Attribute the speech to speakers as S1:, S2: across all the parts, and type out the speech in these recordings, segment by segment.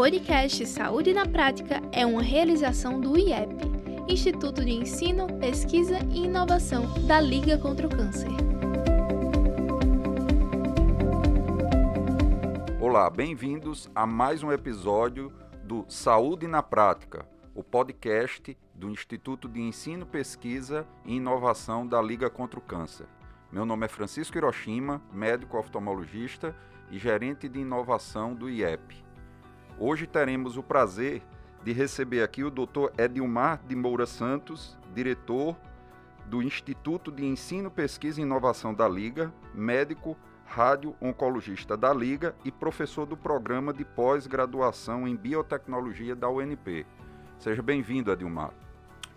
S1: podcast Saúde na Prática é uma realização do IEP, Instituto de Ensino, Pesquisa e Inovação da Liga contra o Câncer.
S2: Olá, bem-vindos a mais um episódio do Saúde na Prática, o podcast do Instituto de Ensino, Pesquisa e Inovação da Liga contra o Câncer. Meu nome é Francisco Hiroshima, médico oftalmologista e gerente de inovação do IEP. Hoje teremos o prazer de receber aqui o Dr. Edilmar de Moura Santos, diretor do Instituto de Ensino, Pesquisa e Inovação da Liga, médico rádio-oncologista da Liga e professor do programa de pós-graduação em biotecnologia da UNP. Seja bem-vindo, Edilmar.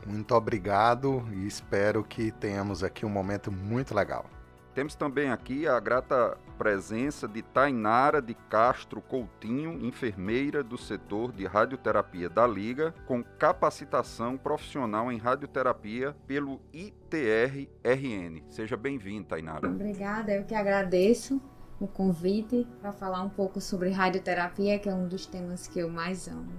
S3: Muito obrigado e espero que tenhamos aqui um momento muito legal.
S2: Temos também aqui a grata presença de Tainara de Castro Coutinho, enfermeira do setor de radioterapia da Liga, com capacitação profissional em radioterapia pelo ITR-RN. Seja bem-vinda, Tainara.
S4: Obrigada, eu que agradeço o convite para falar um pouco sobre radioterapia, que é um dos temas que eu mais amo.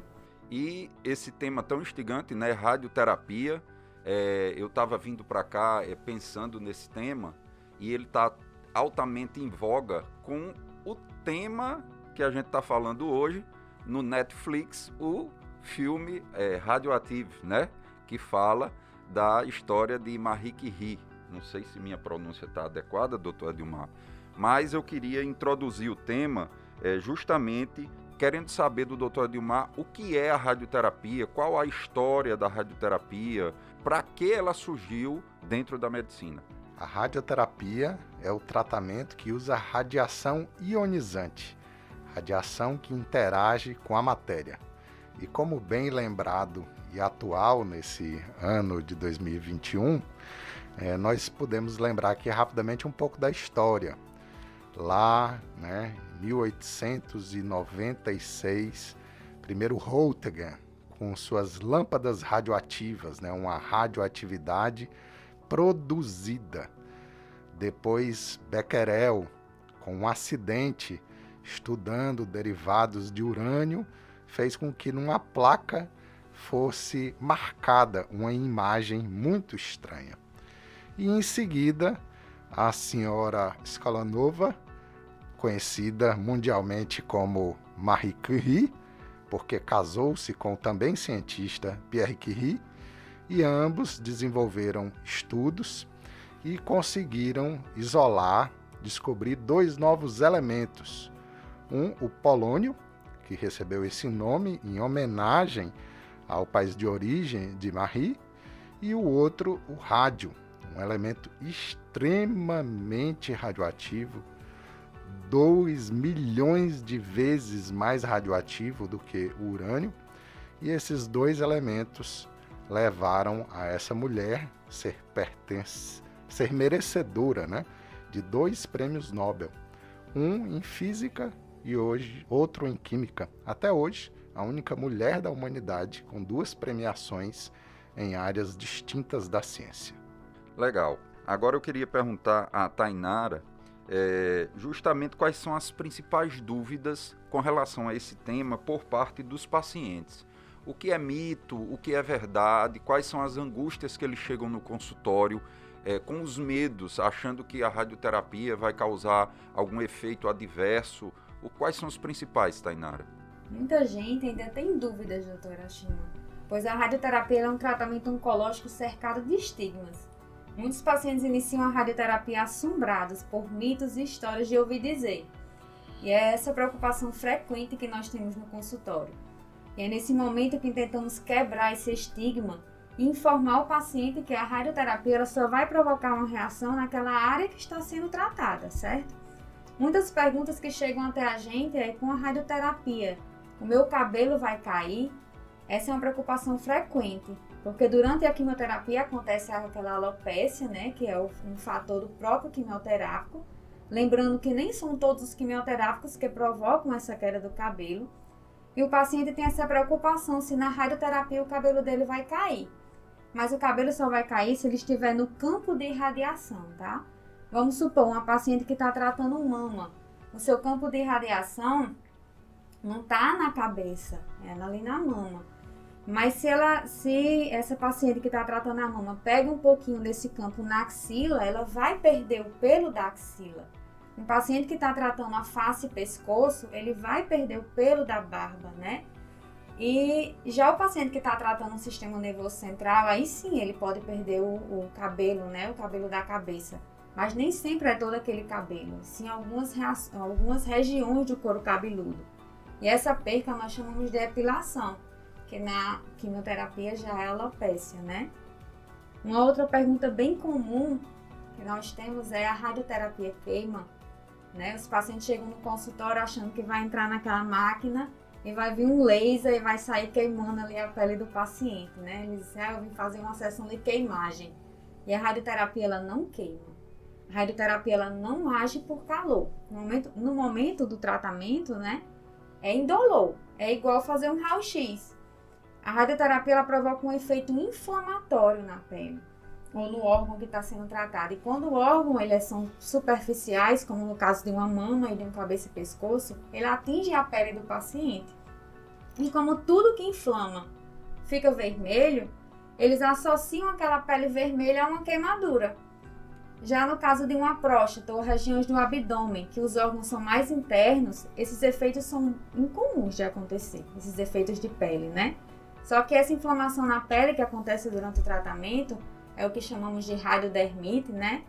S2: E esse tema tão instigante, né, radioterapia, é, eu estava vindo para cá é, pensando nesse tema e ele está altamente em voga com o tema que a gente está falando hoje no Netflix, o filme é, Radioactive, né? Que fala da história de Marie Curie. Não sei se minha pronúncia está adequada, doutor Edilmar, mas eu queria introduzir o tema é, justamente querendo saber do doutor Edilmar o que é a radioterapia, qual a história da radioterapia, para que ela surgiu dentro da medicina.
S3: A radioterapia é o tratamento que usa radiação ionizante, radiação que interage com a matéria. E como bem lembrado e atual nesse ano de 2021, é, nós podemos lembrar aqui rapidamente um pouco da história. Lá, né, em 1896, primeiro Röntgen, com suas lâmpadas radioativas, né, uma radioatividade produzida. Depois, Becquerel, com um acidente, estudando derivados de urânio, fez com que numa placa fosse marcada uma imagem muito estranha. E em seguida, a senhora Skolanova, conhecida mundialmente como Marie Curie, porque casou-se com o também cientista Pierre Curie, e ambos desenvolveram estudos e conseguiram isolar, descobrir dois novos elementos. Um, o polônio, que recebeu esse nome em homenagem ao país de origem de Marie, e o outro, o rádio, um elemento extremamente radioativo, 2 milhões de vezes mais radioativo do que o urânio, e esses dois elementos levaram a essa mulher ser pertence, ser merecedora, né, de dois prêmios Nobel, um em física e hoje outro em química. Até hoje, a única mulher da humanidade com duas premiações em áreas distintas da ciência.
S2: Legal. Agora eu queria perguntar a Tainara é, justamente quais são as principais dúvidas com relação a esse tema por parte dos pacientes o que é mito, o que é verdade, quais são as angústias que eles chegam no consultório é, com os medos, achando que a radioterapia vai causar algum efeito adverso. O, quais são os principais, Tainara?
S4: Muita gente ainda tem dúvidas, doutora Shima, pois a radioterapia é um tratamento oncológico cercado de estigmas. Muitos pacientes iniciam a radioterapia assombrados por mitos e histórias de ouvir dizer. E é essa preocupação frequente que nós temos no consultório. É nesse momento que tentamos quebrar esse estigma e informar o paciente que a radioterapia só vai provocar uma reação naquela área que está sendo tratada, certo? Muitas perguntas que chegam até a gente é com a radioterapia, o meu cabelo vai cair? Essa é uma preocupação frequente, porque durante a quimioterapia acontece aquela alopecia, né, que é um fator do próprio quimioterápico. Lembrando que nem são todos os quimioterápicos que provocam essa queda do cabelo, e o paciente tem essa preocupação se na radioterapia o cabelo dele vai cair. Mas o cabelo só vai cair se ele estiver no campo de radiação, tá? Vamos supor uma paciente que está tratando mama. O seu campo de radiação não está na cabeça, é ali na mama. Mas se ela, se essa paciente que está tratando a mama pega um pouquinho desse campo na axila, ela vai perder o pelo da axila. Um paciente que está tratando a face e pescoço, ele vai perder o pelo da barba, né? E já o paciente que está tratando o sistema nervoso central, aí sim ele pode perder o, o, cabelo, né? O cabelo da cabeça. Mas nem sempre é todo aquele cabelo, sim algumas, algumas regiões do couro cabeludo. E essa perca nós chamamos de epilação, que na quimioterapia já é alopécia, né? Uma outra pergunta bem comum que nós temos é a radioterapia queima, né? Os pacientes chegam no consultório achando que vai entrar naquela máquina e vai vir um laser e vai sair queimando ali a pele do paciente, né? Eles dizem, ah, eu vim fazer uma sessão de queimagem. E a radioterapia, ela não queima. A radioterapia, ela não age por calor. No momento, no momento do tratamento, né? É indolor. É igual fazer um raio-x. A radioterapia, ela provoca um efeito inflamatório na pele ou no órgão que está sendo tratado. E quando o órgão eles são superficiais, como no caso de uma mama e de um cabeça e pescoço, ele atinge a pele do paciente. E como tudo que inflama fica vermelho, eles associam aquela pele vermelha a uma queimadura. Já no caso de uma próstata ou regiões do abdômen, que os órgãos são mais internos, esses efeitos são incomuns de acontecer, esses efeitos de pele, né? Só que essa inflamação na pele que acontece durante o tratamento, é o que chamamos de radiodermite, né?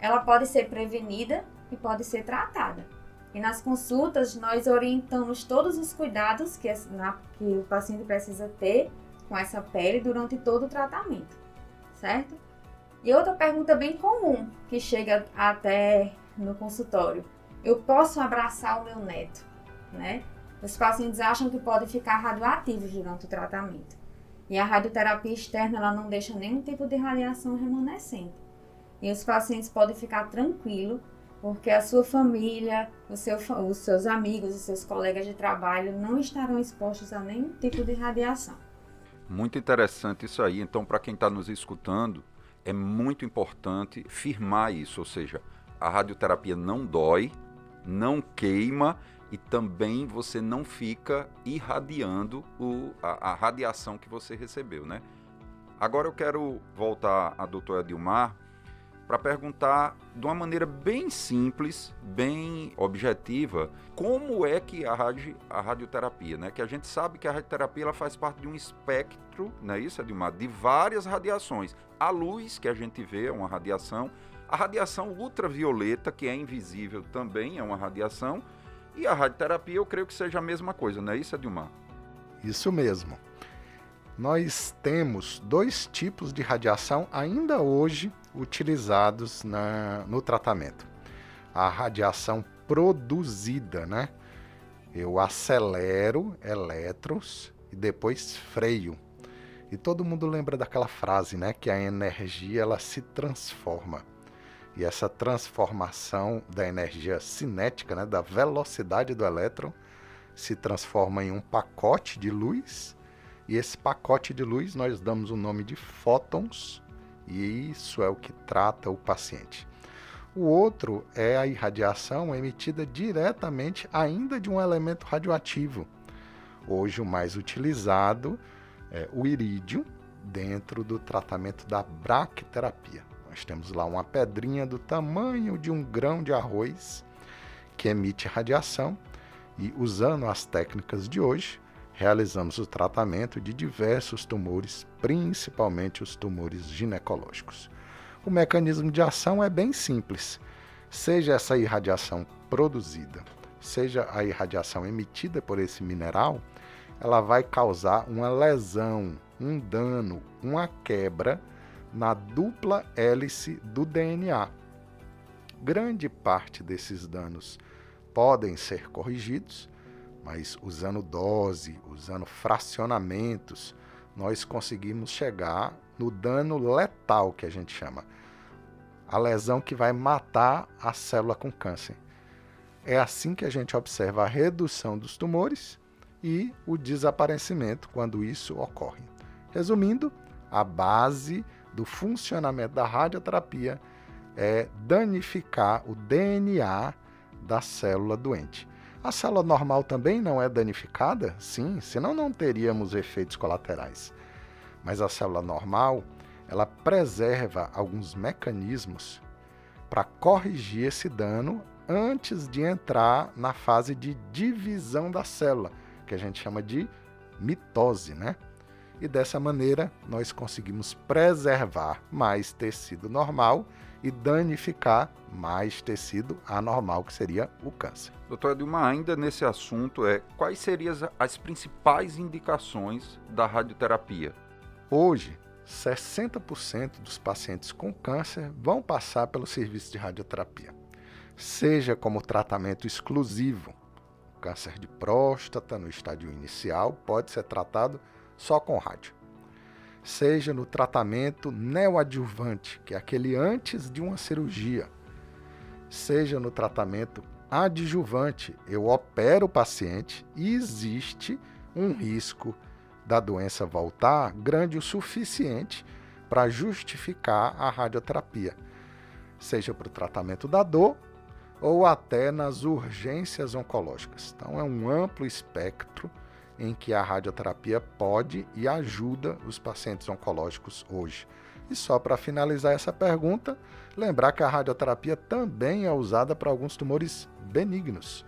S4: Ela pode ser prevenida e pode ser tratada. E nas consultas, nós orientamos todos os cuidados que, na, que o paciente precisa ter com essa pele durante todo o tratamento, certo? E outra pergunta bem comum que chega até no consultório: eu posso abraçar o meu neto, né? Os pacientes acham que podem ficar radioativos durante o tratamento. E a radioterapia externa ela não deixa nenhum tipo de radiação remanescente. E os pacientes podem ficar tranquilos, porque a sua família, seu, os seus amigos, os seus colegas de trabalho não estarão expostos a nenhum tipo de radiação.
S2: Muito interessante isso aí. Então, para quem está nos escutando, é muito importante firmar isso, ou seja, a radioterapia não dói, não queima e também você não fica irradiando o, a, a, radiação que você recebeu, né? Agora eu quero voltar à doutora Dilmar para perguntar de uma maneira bem simples, bem objetiva, como é que a, a radioterapia, né? Que a gente sabe que a radioterapia ela faz parte de um espectro, não é isso, Dilmar? De várias radiações. A luz que a gente vê é uma radiação, a radiação ultravioleta, que é invisível, também é uma radiação, e a radioterapia eu creio que seja a mesma coisa, não é isso, Edilmar?
S3: Isso mesmo. Nós temos dois tipos de radiação ainda hoje utilizados na, no tratamento. A radiação produzida, né? Eu acelero elétrons e depois freio. E todo mundo lembra daquela frase, né? Que a energia ela se transforma. E essa transformação da energia cinética, né, da velocidade do elétron, se transforma em um pacote de luz. E esse pacote de luz nós damos o nome de fótons, e isso é o que trata o paciente. O outro é a irradiação emitida diretamente ainda de um elemento radioativo. Hoje o mais utilizado é o irídio dentro do tratamento da braquiterapia. Nós temos lá uma pedrinha do tamanho de um grão de arroz que emite radiação e, usando as técnicas de hoje, realizamos o tratamento de diversos tumores, principalmente os tumores ginecológicos. O mecanismo de ação é bem simples. Seja essa irradiação produzida, seja a irradiação emitida por esse mineral, ela vai causar uma lesão, um dano, uma quebra na dupla hélice do DNA. Grande parte desses danos podem ser corrigidos, mas usando dose, usando fracionamentos, nós conseguimos chegar no dano letal que a gente chama. A lesão que vai matar a célula com câncer. É assim que a gente observa a redução dos tumores e o desaparecimento quando isso ocorre. Resumindo, a base do funcionamento da radioterapia é danificar o DNA da célula doente. A célula normal também não é danificada? Sim, senão não teríamos efeitos colaterais. Mas a célula normal, ela preserva alguns mecanismos para corrigir esse dano antes de entrar na fase de divisão da célula, que a gente chama de mitose, né? E dessa maneira nós conseguimos preservar mais tecido normal e danificar mais tecido anormal, que seria o câncer.
S2: Doutor Edilmar, ainda nesse assunto, é, quais seriam as principais indicações da radioterapia?
S3: Hoje, 60% dos pacientes com câncer vão passar pelo serviço de radioterapia, seja como tratamento exclusivo. O câncer de próstata, no estádio inicial, pode ser tratado só com rádio. Seja no tratamento neoadjuvante, que é aquele antes de uma cirurgia, seja no tratamento adjuvante, eu opero o paciente e existe um risco da doença voltar grande o suficiente para justificar a radioterapia, seja para o tratamento da dor ou até nas urgências oncológicas. Então é um amplo espectro em que a radioterapia pode e ajuda os pacientes oncológicos hoje. E só para finalizar essa pergunta, lembrar que a radioterapia também é usada para alguns tumores benignos,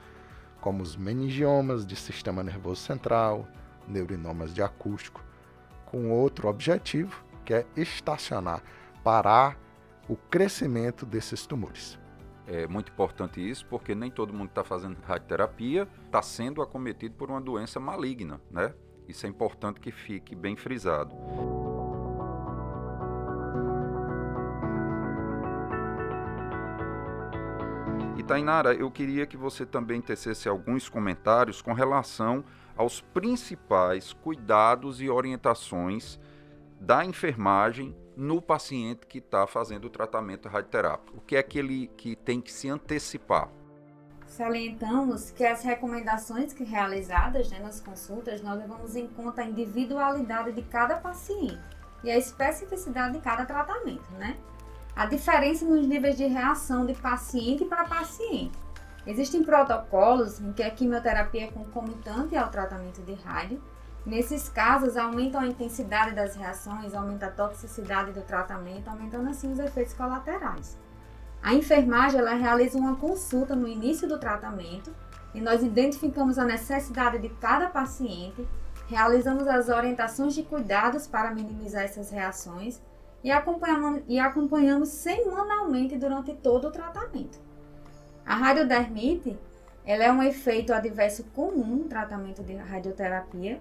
S3: como os meningiomas de sistema nervoso central, neurinomas de acústico, com outro objetivo, que é estacionar, parar o crescimento desses tumores.
S2: É muito importante isso, porque nem todo mundo que está fazendo radioterapia está sendo acometido por uma doença maligna, né? Isso é importante que fique bem frisado. E Tainara, eu queria que você também tecesse alguns comentários com relação aos principais cuidados e orientações da enfermagem no paciente que está fazendo o tratamento radioterápico? O que é que ele que tem que se antecipar?
S4: Salientamos que as recomendações que realizadas né, nas consultas, nós levamos em conta a individualidade de cada paciente e a especificidade de cada tratamento, né? A diferença nos níveis de reação de paciente para paciente. Existem protocolos em que a quimioterapia é concomitante ao tratamento de rádio Nesses casos, aumentam a intensidade das reações, aumenta a toxicidade do tratamento, aumentando assim os efeitos colaterais. A enfermagem ela realiza uma consulta no início do tratamento e nós identificamos a necessidade de cada paciente, realizamos as orientações de cuidados para minimizar essas reações e acompanhamos, e acompanhamos semanalmente durante todo o tratamento. A radiodermite ela é um efeito adverso comum no tratamento de radioterapia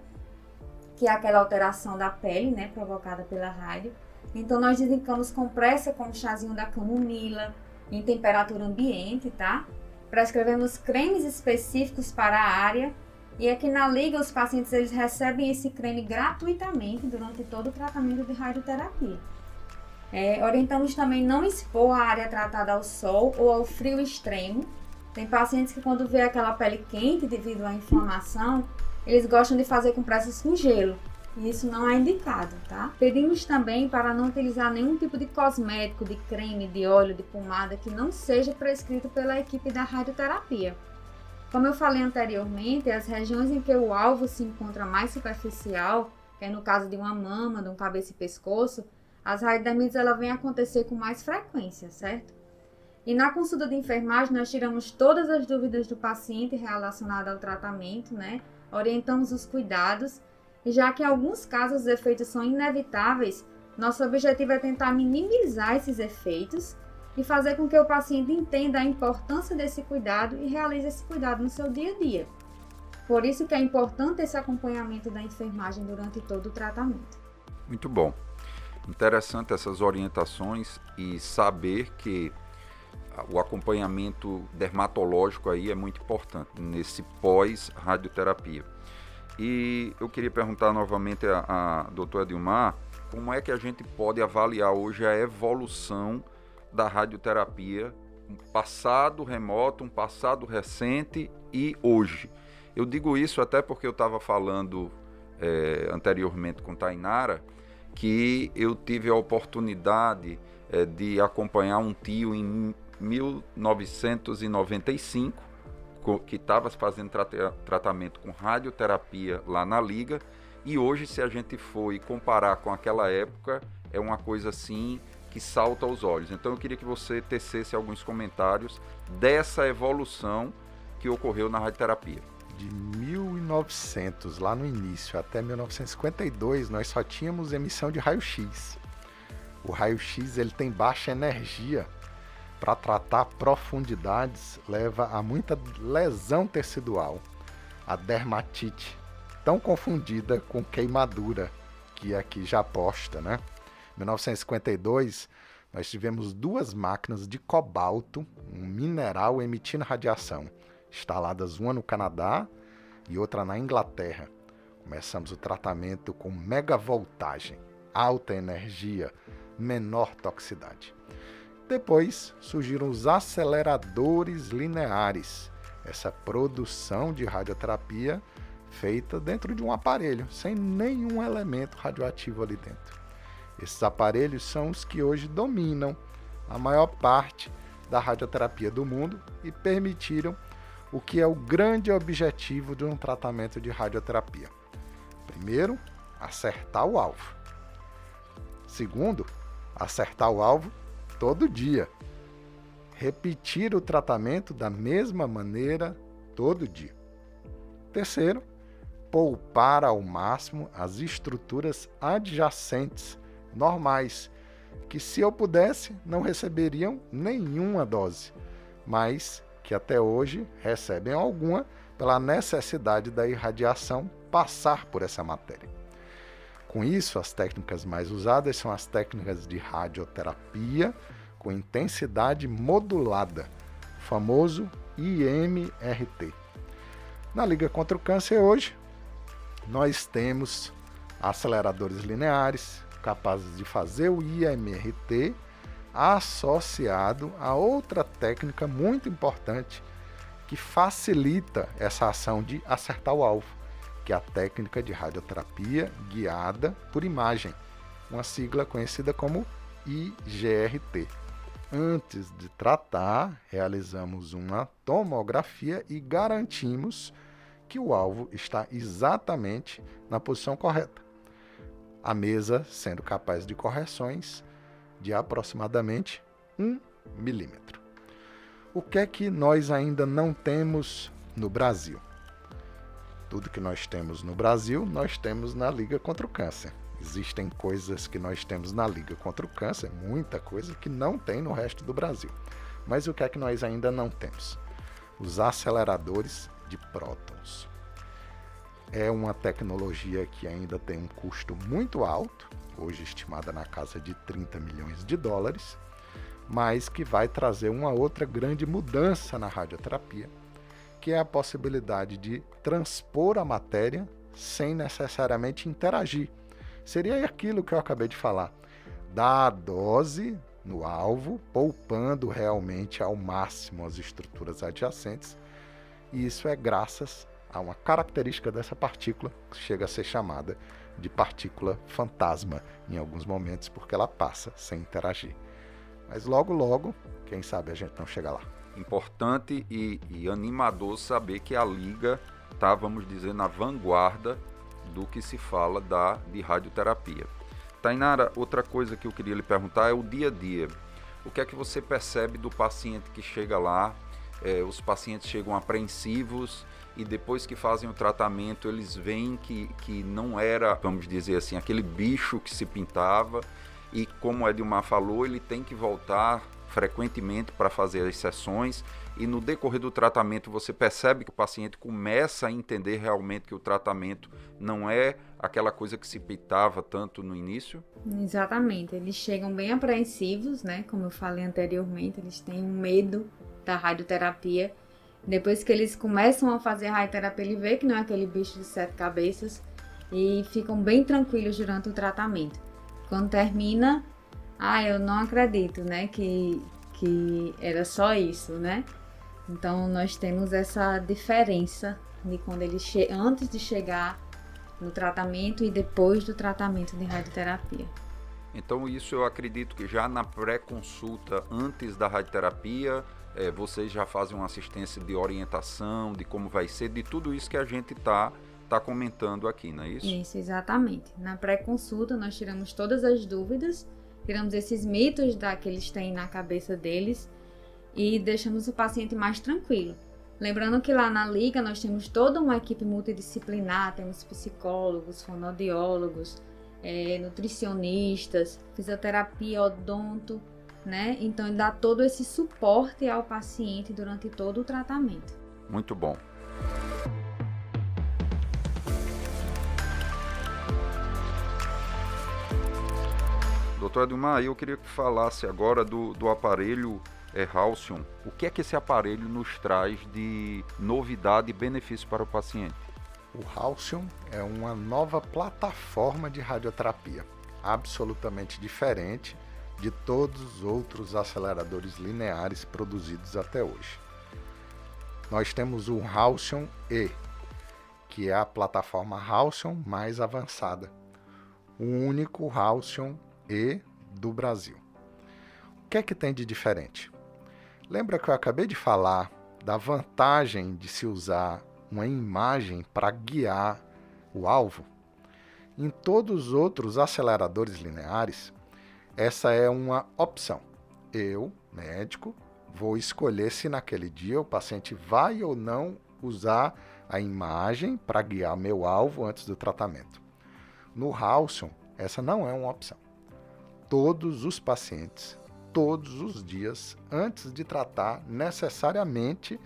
S4: que é aquela alteração da pele, né, provocada pela rádio. Então nós indicamos compressa com o chazinho da camomila em temperatura ambiente, tá? Prescrevemos cremes específicos para a área e aqui na liga os pacientes eles recebem esse creme gratuitamente durante todo o tratamento de radioterapia. É, orientamos também não expor a área tratada ao sol ou ao frio extremo. Tem pacientes que quando vê aquela pele quente devido à inflamação, eles gostam de fazer compressas com gelo. E isso não é indicado, tá? Pedimos também para não utilizar nenhum tipo de cosmético, de creme, de óleo, de pomada que não seja prescrito pela equipe da radioterapia. Como eu falei anteriormente, as regiões em que o alvo se encontra mais superficial, que é no caso de uma mama, de um cabeça e pescoço, as radiodermites ela vem acontecer com mais frequência, certo? E na consulta de enfermagem nós tiramos todas as dúvidas do paciente relacionadas ao tratamento, né? Orientamos os cuidados, e já que em alguns casos os efeitos são inevitáveis, nosso objetivo é tentar minimizar esses efeitos e fazer com que o paciente entenda a importância desse cuidado e realize esse cuidado no seu dia a dia. Por isso que é importante esse acompanhamento da enfermagem durante todo o tratamento.
S2: Muito bom. Interessante essas orientações e saber que o acompanhamento dermatológico aí é muito importante nesse pós-radioterapia. E eu queria perguntar novamente a, a doutora Dilmar, como é que a gente pode avaliar hoje a evolução da radioterapia, um passado remoto, um passado recente e hoje. Eu digo isso até porque eu estava falando é, anteriormente com Tainara, que eu tive a oportunidade é, de acompanhar um tio em 1995, que estava fazendo tratamento com radioterapia lá na liga. E hoje, se a gente for comparar com aquela época, é uma coisa assim que salta aos olhos. Então eu queria que você tecesse alguns comentários dessa evolução que ocorreu na radioterapia.
S3: De 1900, lá no início, até 1952, nós só tínhamos emissão de raio-x. O raio-x ele tem baixa energia. Para tratar profundidades, leva a muita lesão tecidual, a dermatite, tão confundida com queimadura, que aqui já posta, né? 1952, nós tivemos duas máquinas de cobalto, um mineral emitindo radiação, instaladas uma no Canadá e outra na Inglaterra. Começamos o tratamento com megavoltagem, alta energia, menor toxicidade. Depois surgiram os aceleradores lineares, essa produção de radioterapia feita dentro de um aparelho, sem nenhum elemento radioativo ali dentro. Esses aparelhos são os que hoje dominam a maior parte da radioterapia do mundo e permitiram o que é o grande objetivo de um tratamento de radioterapia. Primeiro, acertar o alvo. Segundo, acertar o alvo todo dia. Repetir o tratamento da mesma maneira todo dia. Terceiro, poupar ao máximo as estruturas adjacentes normais, que se eu pudesse não receberiam nenhuma dose, mas que até hoje recebem alguma pela necessidade da irradiação passar por essa matéria. Com isso, as técnicas mais usadas são as técnicas de radioterapia com intensidade modulada, famoso IMRT. Na Liga contra o Câncer hoje, nós temos aceleradores lineares, capazes de fazer o IMRT associado a outra técnica muito importante que facilita essa ação de acertar o alvo, que é a técnica de radioterapia guiada por imagem, uma sigla conhecida como IGRT. Antes de tratar, realizamos uma tomografia e garantimos que o alvo está exatamente na posição correta a mesa sendo capaz de correções de aproximadamente 1 milímetro. O que é que nós ainda não temos no Brasil? Tudo que nós temos no Brasil, nós temos na Liga contra o Câncer. Existem coisas que nós temos na Liga contra o Câncer, muita coisa que não tem no resto do Brasil. Mas o que é que nós ainda não temos? Os aceleradores de prótons é uma tecnologia que ainda tem um custo muito alto, hoje estimada na casa de 30 milhões de dólares, mas que vai trazer uma outra grande mudança na radioterapia, que é a possibilidade de transpor a matéria sem necessariamente interagir. Seria aquilo que eu acabei de falar, dar a dose no alvo, poupando realmente ao máximo as estruturas adjacentes, e isso é graças há uma característica dessa partícula que chega a ser chamada de partícula fantasma em alguns momentos, porque ela passa sem interagir. Mas logo, logo, quem sabe a gente não chega lá.
S2: Importante e, e animador saber que a Liga está, vamos dizer, na vanguarda do que se fala da, de radioterapia. Tainara, outra coisa que eu queria lhe perguntar é o dia a dia. O que é que você percebe do paciente que chega lá? É, os pacientes chegam apreensivos e depois que fazem o tratamento eles veem que, que não era, vamos dizer assim, aquele bicho que se pintava e como Edmar falou, ele tem que voltar frequentemente para fazer as sessões e no decorrer do tratamento você percebe que o paciente começa a entender realmente que o tratamento não é aquela coisa que se pintava tanto no início?
S4: Exatamente, eles chegam bem apreensivos, né? Como eu falei anteriormente, eles têm medo da radioterapia depois que eles começam a fazer a radioterapia, ele vê que não é aquele bicho de sete cabeças e ficam bem tranquilos durante o tratamento. Quando termina, ah, eu não acredito, né, que, que era só isso, né? Então nós temos essa diferença de quando ele antes de chegar no tratamento e depois do tratamento de radioterapia.
S2: Então isso eu acredito que já na pré-consulta antes da radioterapia é, vocês já fazem uma assistência de orientação, de como vai ser, de tudo isso que a gente está tá comentando aqui, não é isso?
S4: Isso, exatamente. Na pré-consulta nós tiramos todas as dúvidas, tiramos esses mitos da, que eles têm na cabeça deles e deixamos o paciente mais tranquilo. Lembrando que lá na Liga nós temos toda uma equipe multidisciplinar, temos psicólogos, fonoaudiólogos, é, nutricionistas, fisioterapia, odonto, né? Então dá todo esse suporte ao paciente durante todo o tratamento.
S2: Muito bom. Doutor Edmar, eu queria que falasse agora do, do aparelho é, Halcyon, o que é que esse aparelho nos traz de novidade e benefício para o paciente?
S3: O Halcyon é uma nova plataforma de radioterapia, absolutamente diferente de todos os outros aceleradores lineares produzidos até hoje. Nós temos o Halcyon E, que é a plataforma Halcyon mais avançada, o único Halcyon E do Brasil. O que é que tem de diferente? Lembra que eu acabei de falar da vantagem de se usar uma imagem para guiar o alvo? Em todos os outros aceleradores lineares, essa é uma opção. Eu, médico, vou escolher se naquele dia o paciente vai ou não usar a imagem para guiar meu alvo antes do tratamento. No Halcyon, essa não é uma opção. Todos os pacientes todos os dias, antes de tratar, necessariamente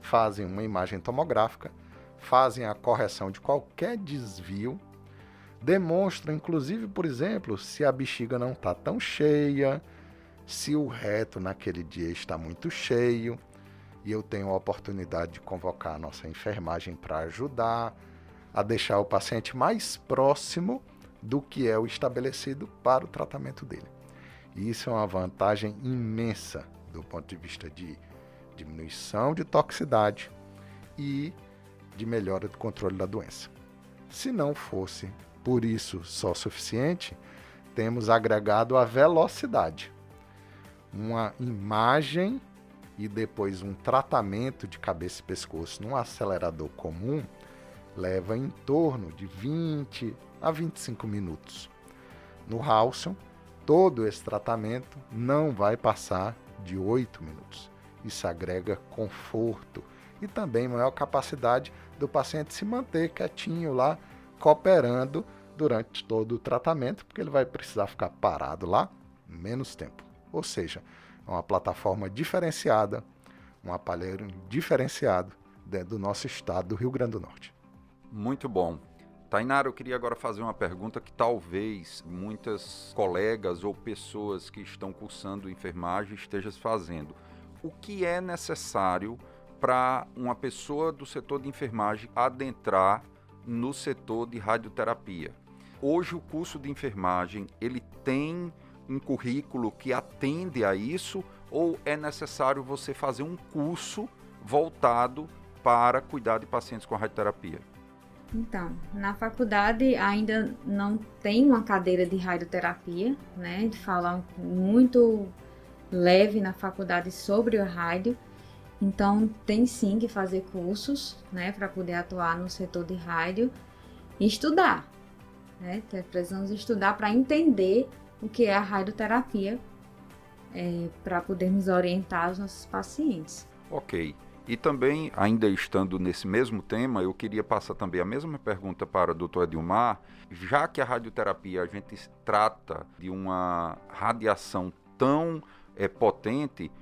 S3: fazem uma imagem tomográfica, fazem a correção de qualquer desvio, demonstram, inclusive, por exemplo, se a bexiga não está tão cheia, se o reto naquele dia está muito cheio, e eu tenho a oportunidade de convocar a nossa enfermagem para ajudar a deixar o paciente mais próximo do que é o estabelecido para o tratamento dele. E isso é uma vantagem imensa do ponto de vista de diminuição de toxicidade e de melhora do controle da doença. Se não fosse por isso só suficiente, temos agregado a velocidade. Uma imagem e depois um tratamento de cabeça e pescoço num acelerador comum leva em torno de 20 a 25 minutos. No Halcyon, todo esse tratamento não vai passar de 8 minutos. Isso agrega conforto e também maior capacidade do paciente se manter quietinho lá, cooperando durante todo o tratamento, porque ele vai precisar ficar parado lá menos tempo. Ou seja, é uma plataforma diferenciada, um aparelho diferenciado dentro do nosso estado do Rio Grande do Norte.
S2: Muito bom. Tainara, eu queria agora fazer uma pergunta que talvez muitas colegas ou pessoas que estão cursando enfermagem estejam fazendo. O que é necessário para uma pessoa do setor de enfermagem adentrar no setor de radioterapia? Hoje o curso de enfermagem, ele tem um currículo que atende a isso ou é necessário você fazer um curso voltado para cuidar de pacientes com radioterapia?
S4: Então, na faculdade ainda não tem uma cadeira de radioterapia, né? De falar muito leve na faculdade sobre o rádio. Então, tem sim que fazer cursos, né, para poder atuar no setor de rádio e estudar, né? Precisamos estudar para entender o que é a radioterapia, é, para podermos orientar os nossos pacientes.
S2: Ok. E também, ainda estando nesse mesmo tema, eu queria passar também a mesma pergunta para o Dr. Edilmar, já que a radioterapia a gente trata de uma radiação tão é, potente,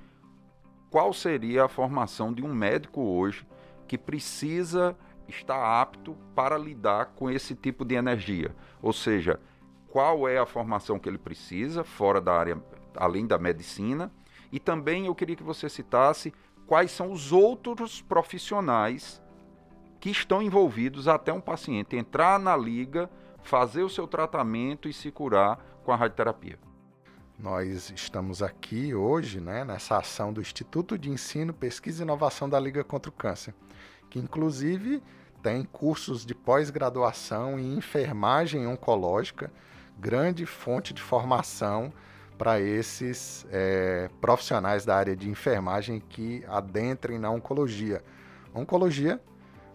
S2: qual seria a formação de um médico hoje que precisa estar apto para lidar com esse tipo de energia? Ou seja, qual é a formação que ele precisa fora da área, além da medicina? E também eu queria que você citasse quais são os outros profissionais que estão envolvidos até um paciente entrar na liga, fazer o seu tratamento e se curar com a radioterapia.
S3: Nós estamos aqui hoje, né, nessa ação do Instituto de Ensino, Pesquisa e Inovação da Liga contra o Câncer, que inclusive tem cursos de pós-graduação em enfermagem oncológica, grande fonte de formação para esses é, profissionais da área de enfermagem que adentrem na oncologia. Oncologia,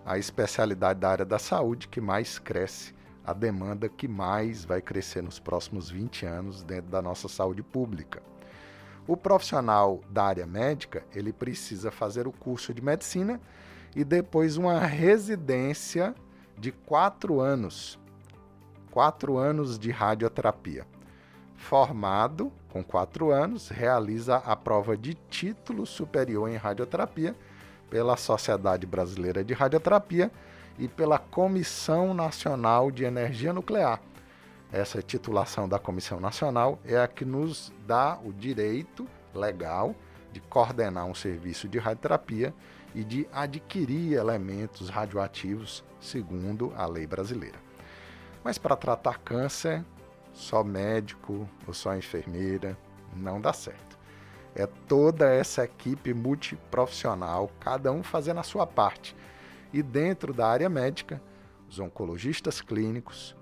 S3: a especialidade da área da saúde que mais cresce, a demanda que mais vai crescer nos próximos 20 anos dentro da nossa saúde pública. O profissional da área médica, ele precisa fazer o curso de medicina e depois uma residência de quatro anos. Quatro anos de radioterapia formado com quatro anos, realiza a prova de título superior em radioterapia pela Sociedade Brasileira de Radioterapia e pela Comissão Nacional de Energia Nuclear. Essa titulação da Comissão Nacional é a que nos dá o direito legal de coordenar um serviço de radioterapia e de adquirir elementos radioativos segundo a lei brasileira. Mas para tratar câncer, só médico ou só enfermeira, não dá certo. É toda essa equipe multiprofissional, cada um fazendo a sua parte. E dentro da área médica, os oncologistas clínicos,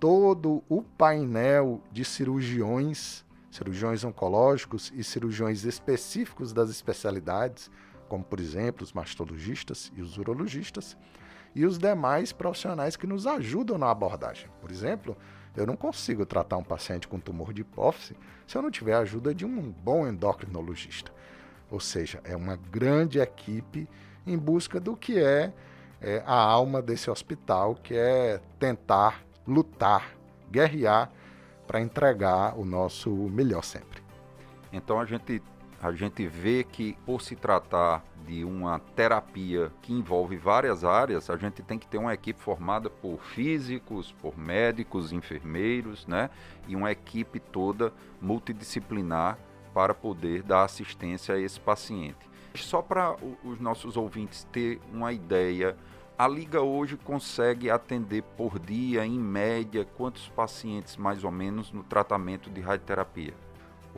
S3: todo o painel de cirurgiões, cirurgiões oncológicos e cirurgiões específicos das especialidades, como por exemplo os mastologistas e os urologistas, e os demais profissionais que nos ajudam na abordagem. Por exemplo, eu não consigo tratar um paciente com tumor de hipófise se eu não tiver a ajuda de um bom endocrinologista. Ou seja, é uma grande equipe em busca do que é, é a alma desse hospital, que é tentar lutar, guerrear para entregar o nosso melhor sempre.
S2: Então a gente a gente vê que por se tratar de uma terapia que envolve várias áreas, a gente tem que ter uma equipe formada por físicos, por médicos, enfermeiros, né? E uma equipe toda multidisciplinar para poder dar assistência a esse paciente. Só para os nossos ouvintes ter uma ideia, a Liga hoje consegue atender por dia, em média, quantos pacientes mais ou menos no tratamento de radioterapia?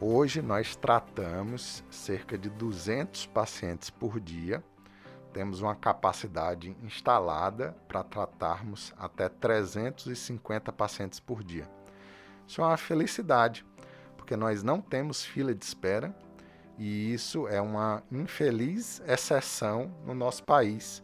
S3: Hoje nós tratamos cerca de 200 pacientes por dia. Temos uma capacidade instalada para tratarmos até 350 pacientes por dia. Isso é uma felicidade, porque nós não temos fila de espera e isso é uma infeliz exceção no nosso país,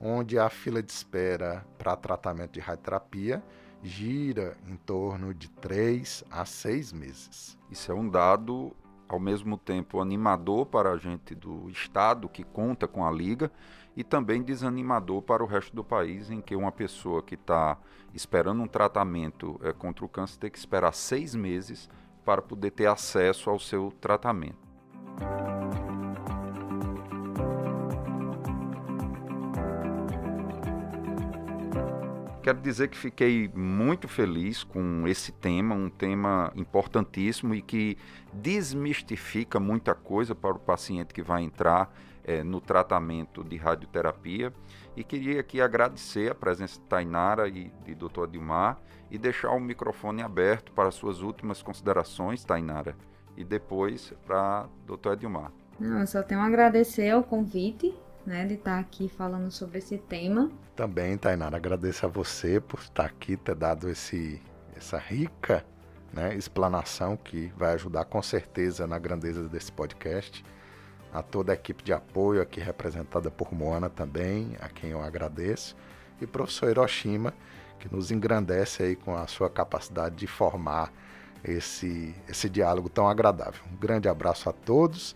S3: onde a fila de espera para tratamento de radioterapia gira em torno de 3 a 6 meses.
S2: Isso é um dado ao mesmo tempo animador para a gente do estado que conta com a liga e também desanimador para o resto do país, em que uma pessoa que está esperando um tratamento é, contra o câncer tem que esperar seis meses para poder ter acesso ao seu tratamento. Quero dizer que fiquei muito feliz com esse tema, um tema importantíssimo e que desmistifica muita coisa para o paciente que vai entrar é, no tratamento de radioterapia. E queria aqui agradecer a presença de Tainara e de Dr. Adilmar e deixar o microfone aberto para suas últimas considerações, Tainara, e depois para Dr. Adilmar.
S4: Não, eu só tenho a agradecer o convite né, de estar aqui falando sobre esse tema.
S3: Também, Tainara, agradeço a você por estar aqui, ter dado esse, essa rica né, explanação que vai ajudar com certeza na grandeza desse podcast. A toda a equipe de apoio aqui representada por Moana também, a quem eu agradeço, e professor Hiroshima, que nos engrandece aí com a sua capacidade de formar esse, esse diálogo tão agradável. Um grande abraço a todos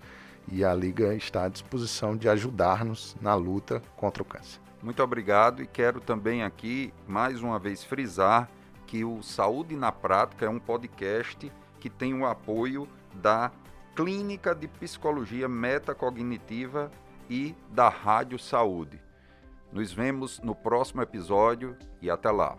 S3: e a Liga está à disposição de ajudar-nos na luta contra o câncer.
S2: Muito obrigado e quero também aqui mais uma vez frisar que o Saúde na Prática é um podcast que tem o apoio da Clínica de Psicologia Metacognitiva e da Rádio Saúde. Nos vemos no próximo episódio e até lá.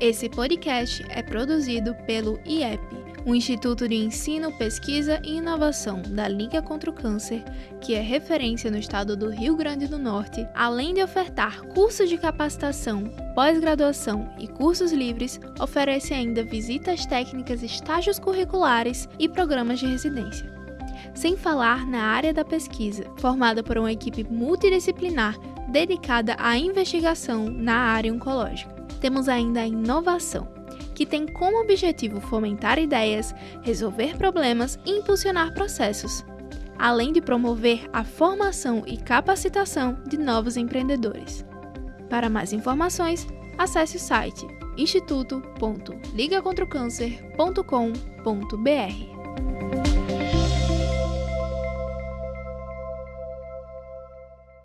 S1: Esse podcast é produzido pelo IEP, o Instituto de Ensino, Pesquisa e Inovação da Liga contra o Câncer, que é referência no estado do Rio Grande do Norte, além de ofertar cursos de capacitação, pós-graduação e cursos livres, oferece ainda visitas técnicas, estágios curriculares e programas de residência. Sem falar na área da pesquisa, formada por uma equipe multidisciplinar dedicada à investigação na área oncológica. Temos ainda a inovação, que tem como objetivo fomentar ideias, resolver problemas e impulsionar processos, além de promover a formação e capacitação de novos empreendedores. Para mais informações, acesse o site instituto.ligacontraocâncer.com.br.